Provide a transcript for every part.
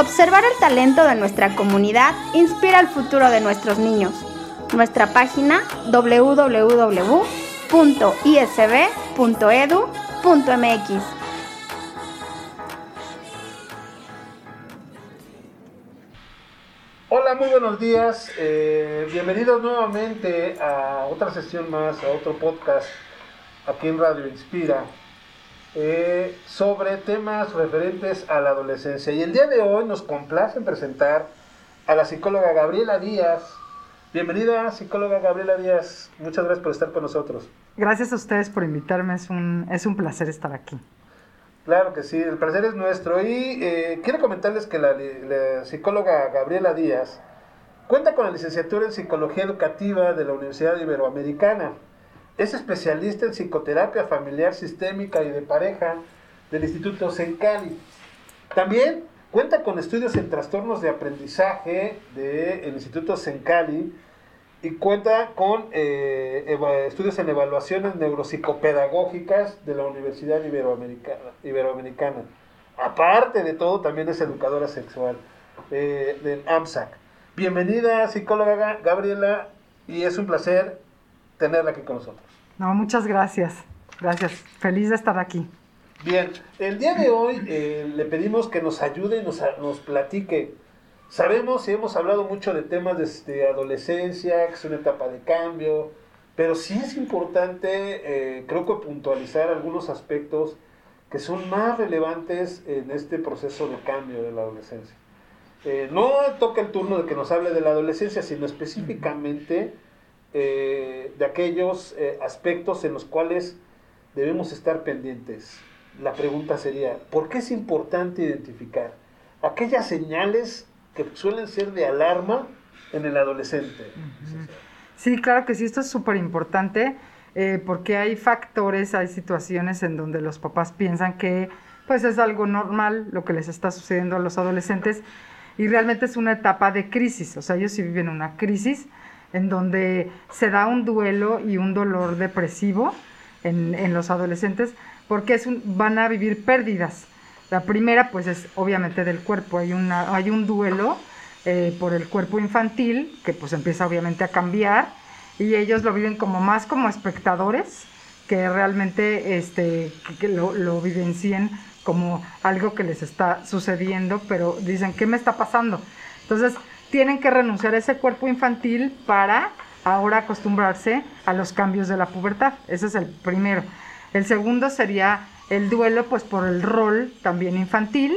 Observar el talento de nuestra comunidad inspira el futuro de nuestros niños. Nuestra página www.isb.edu.mx. Hola, muy buenos días. Eh, bienvenidos nuevamente a otra sesión más, a otro podcast aquí en Radio Inspira. Eh, sobre temas referentes a la adolescencia. Y el día de hoy nos complace presentar a la psicóloga Gabriela Díaz. Bienvenida, psicóloga Gabriela Díaz. Muchas gracias por estar con nosotros. Gracias a ustedes por invitarme. Es un, es un placer estar aquí. Claro que sí, el placer es nuestro. Y eh, quiero comentarles que la, la psicóloga Gabriela Díaz cuenta con la licenciatura en Psicología Educativa de la Universidad Iberoamericana es especialista en psicoterapia familiar sistémica y de pareja del Instituto Sencali. También cuenta con estudios en trastornos de aprendizaje del Instituto Sencali y cuenta con eh, estudios en evaluaciones neuropsicopedagógicas de la Universidad Iberoamericana. Iberoamericana. Aparte de todo, también es educadora sexual eh, del AMSAC. Bienvenida, psicóloga Gabriela, y es un placer tenerla aquí con nosotros. No, muchas gracias. Gracias. Feliz de estar aquí. Bien, el día de hoy eh, le pedimos que nos ayude y nos, nos platique. Sabemos y hemos hablado mucho de temas de, adolescencia, que es una etapa de cambio, pero sí es importante, eh, creo que puntualizar algunos aspectos que son más relevantes en este proceso de cambio de la adolescencia. Eh, no toca el turno de que nos hable de la adolescencia, sino específicamente eh, de aquellos eh, aspectos en los cuales debemos estar pendientes. La pregunta sería, ¿por qué es importante identificar aquellas señales que suelen ser de alarma en el adolescente? Sí, claro que sí, esto es súper importante eh, porque hay factores, hay situaciones en donde los papás piensan que pues es algo normal lo que les está sucediendo a los adolescentes y realmente es una etapa de crisis, o sea, ellos sí viven una crisis en donde se da un duelo y un dolor depresivo en, los adolescentes, porque es van a vivir pérdidas. La primera, pues, es obviamente del cuerpo. Hay, una, hay un duelo eh, por el cuerpo infantil, que pues empieza obviamente a cambiar, y ellos lo viven como más como espectadores, que realmente este, que lo, lo vivencien como algo que les está sucediendo, pero dicen, ¿qué me está pasando? Entonces, tienen que renunciar a ese cuerpo infantil para ahora acostumbrarse a los cambios de la pubertad. Ese es el primero. El segundo sería el duelo, pues por el rol también infantil,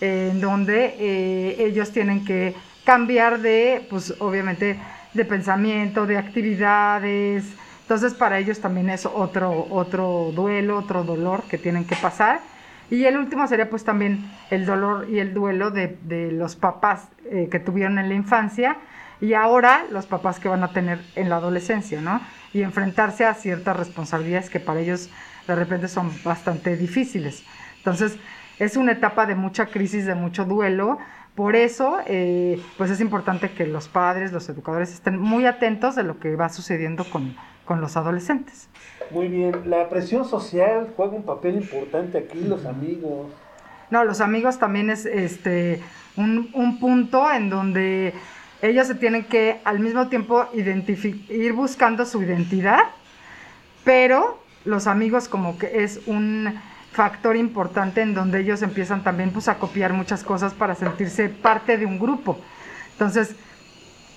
en donde eh, ellos tienen que cambiar de, pues obviamente, de pensamiento, de actividades. Entonces para ellos también es otro, otro duelo, otro dolor que tienen que pasar. Y el último sería pues también el dolor y el duelo de, los papás eh, que tuvieron en la infancia y ahora los papás que van a tener en la adolescencia, ¿no? Y enfrentarse a ciertas responsabilidades que para ellos de repente son bastante difíciles. Entonces, es una etapa de mucha crisis, de mucho duelo. Por eso, eh, pues es importante que los padres, los educadores estén muy atentos de lo que va sucediendo con, con los adolescentes. Muy bien, la presión social juega un papel importante aquí, los amigos. No, los amigos también es este un, un punto en donde ellos se tienen que al mismo tiempo ir buscando su identidad, pero los amigos como que es un factor importante en donde ellos empiezan también pues a copiar muchas cosas para sentirse parte de un grupo. Entonces,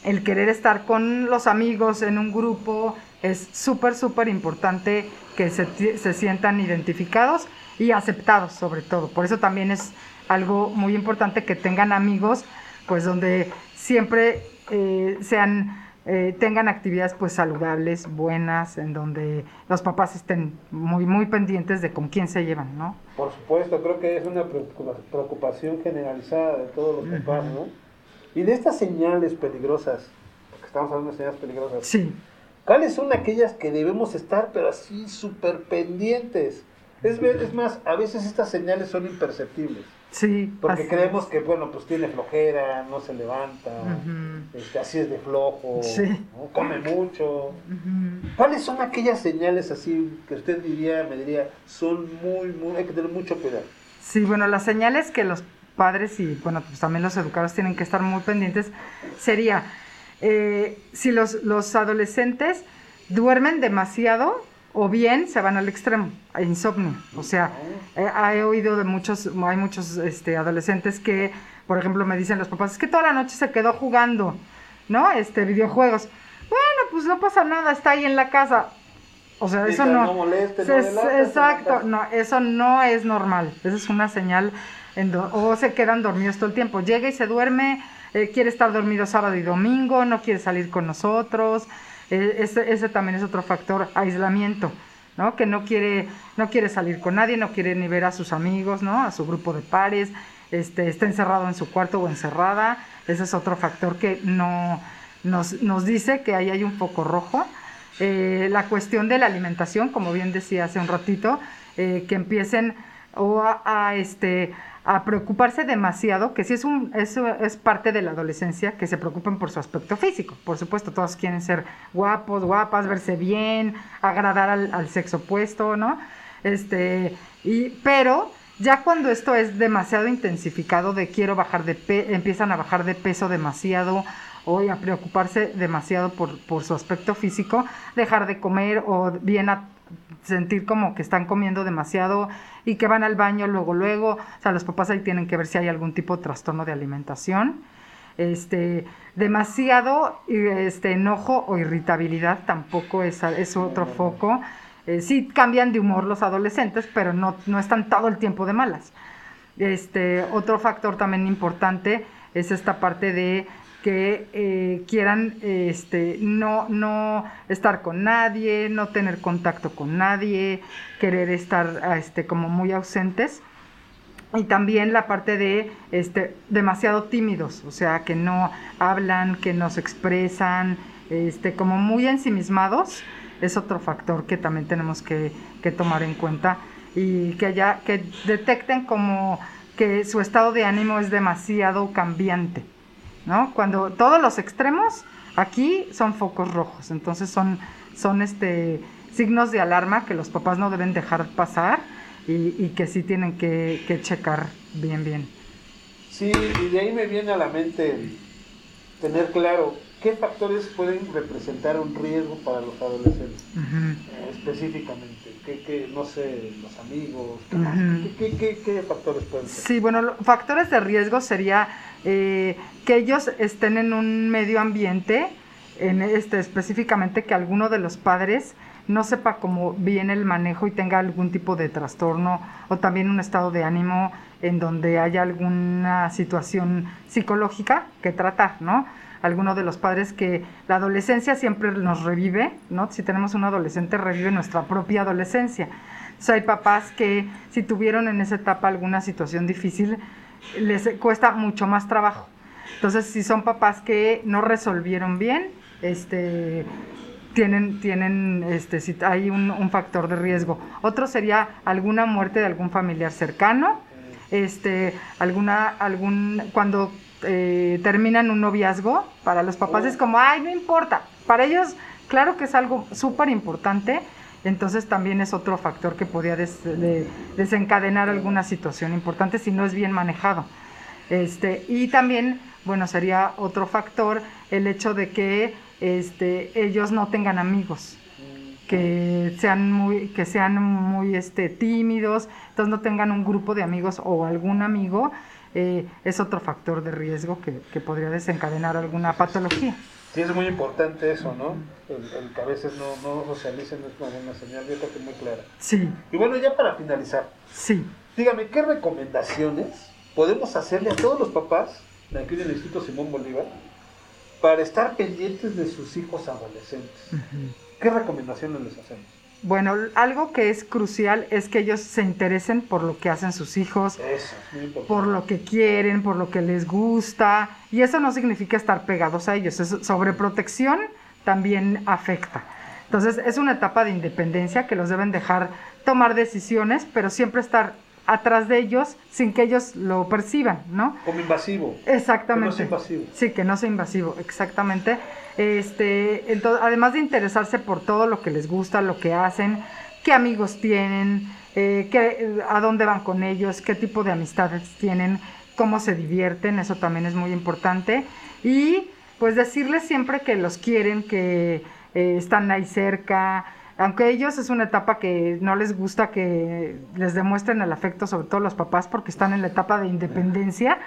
el querer estar con los amigos en un grupo, es súper, súper importante que se, se, sientan identificados y aceptados sobre todo. Por eso también es algo muy importante que tengan amigos, pues donde siempre eh, sean, eh, tengan actividades pues saludables, buenas, en donde los papás estén muy, muy pendientes de con quién se llevan, ¿no? Por supuesto, creo que es una preocupación generalizada de todos los papás, ¿no? Y de estas señales peligrosas, que estamos hablando de señales peligrosas. Sí. ¿Cuáles son aquellas que debemos estar, pero así súper pendientes? Es, es más, a veces estas señales son imperceptibles. Sí. Porque creemos es. que, bueno, pues tiene flojera, no se levanta, Ujú. este, así es de flojo, Sí. ¿no? come mucho. Ujú. ¿Cuáles son aquellas señales así que usted diría, me diría, son muy, muy, hay que tener mucho cuidado? Sí, bueno, las señales que los padres y, bueno, pues también los educadores tienen que estar muy pendientes sería, eh, si los, los adolescentes duermen demasiado o bien se van al extremo, a insomnio. O sea, eh, he oído de muchos, hay muchos este, adolescentes que, por ejemplo, me dicen los papás, es que toda la noche se quedó jugando, ¿no? Este, videojuegos. Bueno, pues no pasa nada, está ahí en la casa. O sea, eso no. no moleste, no Es- exacto, no- no, eso no es normal. Esa es una señal. En do- o se quedan dormidos todo el tiempo. Llega y se duerme, eh, quiere estar dormido sábado y domingo, no quiere salir con nosotros. Eh, ese, ese también es otro factor, aislamiento, ¿no? Que no quiere, no quiere salir con nadie, no quiere ni ver a sus amigos, ¿no? A su grupo de pares, este, está encerrado en su cuarto o encerrada. Ese es otro factor que no nos, nos dice que ahí hay un foco rojo. Eh, la cuestión de la alimentación, como bien decía hace un ratito, eh, que empiecen o a, este, a preocuparse demasiado, que si es, un, eso es parte de la adolescencia, que se preocupen por su aspecto físico. Por supuesto, todos quieren ser guapos, guapas, verse bien, agradar al, sexo opuesto, ¿no? Este, y, pero ya cuando esto es demasiado intensificado de quiero bajar de pe empiezan a bajar de peso demasiado o a preocuparse demasiado por, por su aspecto físico, dejar de comer o bien a sentir como que están comiendo demasiado y que van al baño luego, luego. O sea, los papás ahí tienen que ver si hay algún tipo de trastorno de alimentación. Este, demasiado este, enojo o irritabilidad tampoco es, es otro foco. Eh, sí cambian de humor los adolescentes, pero no, no están todo el tiempo de malas. Este, otro factor también importante es esta parte de que eh, quieran este, no, no estar con nadie, no tener contacto con nadie, querer estar este, como muy ausentes. Y también la parte de este, demasiado tímidos, o sea, que no hablan, que no se expresan, este, como muy ensimismados, es otro factor que también tenemos que, que tomar en cuenta y que ya que detecten como que su estado de ánimo es demasiado cambiante, ¿no? Cuando todos los extremos aquí son focos rojos, entonces son, son este, signos de alarma que los papás no deben dejar pasar y, y que sí tienen que, que, checar bien, bien. Sí, y de ahí me viene a la mente tener claro qué factores pueden representar un riesgo para los adolescentes, uh -huh. eh, específicamente, ¿Qué, qué, no sé, los amigos, uh -huh. ¿qué, qué, qué, factores pueden ser? Sí, bueno, factores de riesgo sería eh, que ellos estén en un medio ambiente, en este, específicamente que alguno de los padres no sepa cómo viene el manejo y tenga algún tipo de trastorno o también un estado de ánimo en donde haya alguna situación psicológica que tratar, ¿no? Alguno de los padres que la adolescencia siempre nos revive, ¿no? Si tenemos un adolescente, revive nuestra propia adolescencia. Entonces hay papás que si tuvieron en esa etapa alguna situación difícil, les cuesta mucho más trabajo. Entonces, si son papás que no resolvieron bien, este, tienen, tienen este, si hay un, un, factor de riesgo. Otro sería alguna muerte de algún familiar cercano, este, alguna, algún, cuando eh, terminan un noviazgo, para los papás es como, ay, no importa. Para ellos, claro que es algo súper importante, entonces también es otro factor que podría des, de, desencadenar alguna situación importante si no es bien manejado. Este, y también, bueno, sería otro factor el hecho de que este, ellos no tengan amigos, que sean muy, que sean muy este, tímidos, entonces no tengan un grupo de amigos o algún amigo, eh, es otro factor de riesgo que, que, podría desencadenar alguna patología. Sí, es muy importante eso, ¿no? El, el que a veces no, no socialicen es una, una señal, yo creo que muy clara. Sí. Y bueno, ya para finalizar, sí. dígame, ¿qué recomendaciones podemos hacerle a todos los papás de aquí del Instituto Simón Bolívar para estar pendientes de sus hijos adolescentes. Uh -huh. ¿Qué recomendaciones les hacemos? Bueno, algo que es crucial es que ellos se interesen por lo que hacen sus hijos, Eso, por lo que quieren, por lo que les gusta. Y eso no significa estar pegados a ellos. Es sobreprotección también afecta. Entonces es una etapa de independencia que los deben dejar tomar decisiones, pero siempre estar atrás de ellos sin que ellos lo perciban, ¿no? Como invasivo. Exactamente. Que no sea invasivo. Sí, que no sea invasivo, exactamente. Este, ento- además de interesarse por todo lo que les gusta, lo que hacen, qué amigos tienen, eh, qué- a dónde van con ellos, qué tipo de amistades tienen, cómo se divierten, eso también es muy importante. Y pues decirles siempre que los quieren, que eh, están ahí cerca, aunque ellos es una etapa que no les gusta que les demuestren el afecto, sobre todo los papás, porque están en la etapa de independencia,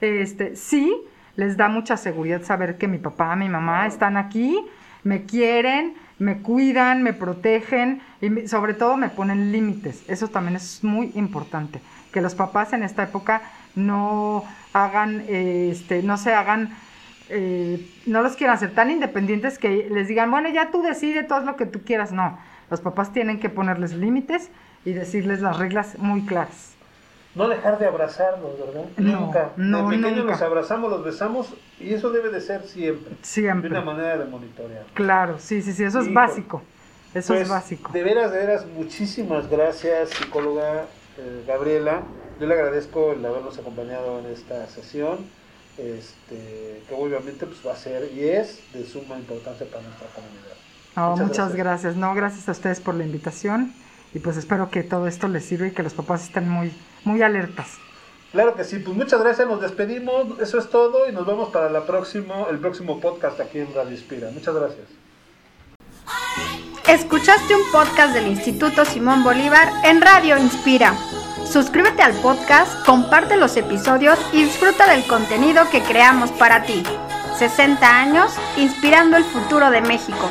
este, sí les da mucha seguridad saber que mi papá, mi mamá están aquí, me quieren, me cuidan, me protegen y sobre todo me ponen límites. Eso también es muy importante, que los papás en esta época no hagan, este, no se hagan eh, no los quieran hacer tan independientes que les digan, bueno, ya tú decide todo lo que tú quieras. No, los papás tienen que ponerles límites y decirles las reglas muy claras. No dejar de abrazarlos, ¿verdad? No, nunca. no, de pequeños nunca. los abrazamos, los besamos y eso debe de ser siempre. Siempre. De una manera de monitorear. Claro, sí, sí, sí, eso es básico. Eso Pues, es básico. De veras, de veras, muchísimas gracias, psicóloga eh, Gabriela. Yo le agradezco el habernos acompañado en esta sesión, este, que obviamente pues, va a ser y es de suma importancia para nuestra comunidad. No, muchas muchas, gracias. gracias. No, gracias a ustedes por la invitación y pues espero que todo esto les sirva y que los papás estén muy, muy alertas. Claro que sí, pues muchas gracias, nos despedimos, eso es todo y nos vemos para la próximo, el próximo podcast aquí en Radio Inspira. Muchas gracias. Escuchaste un podcast del Instituto Simón Bolívar en Radio Inspira. Suscríbete al podcast, comparte los episodios y disfruta del contenido que creamos para ti. 60 años inspirando el futuro de México.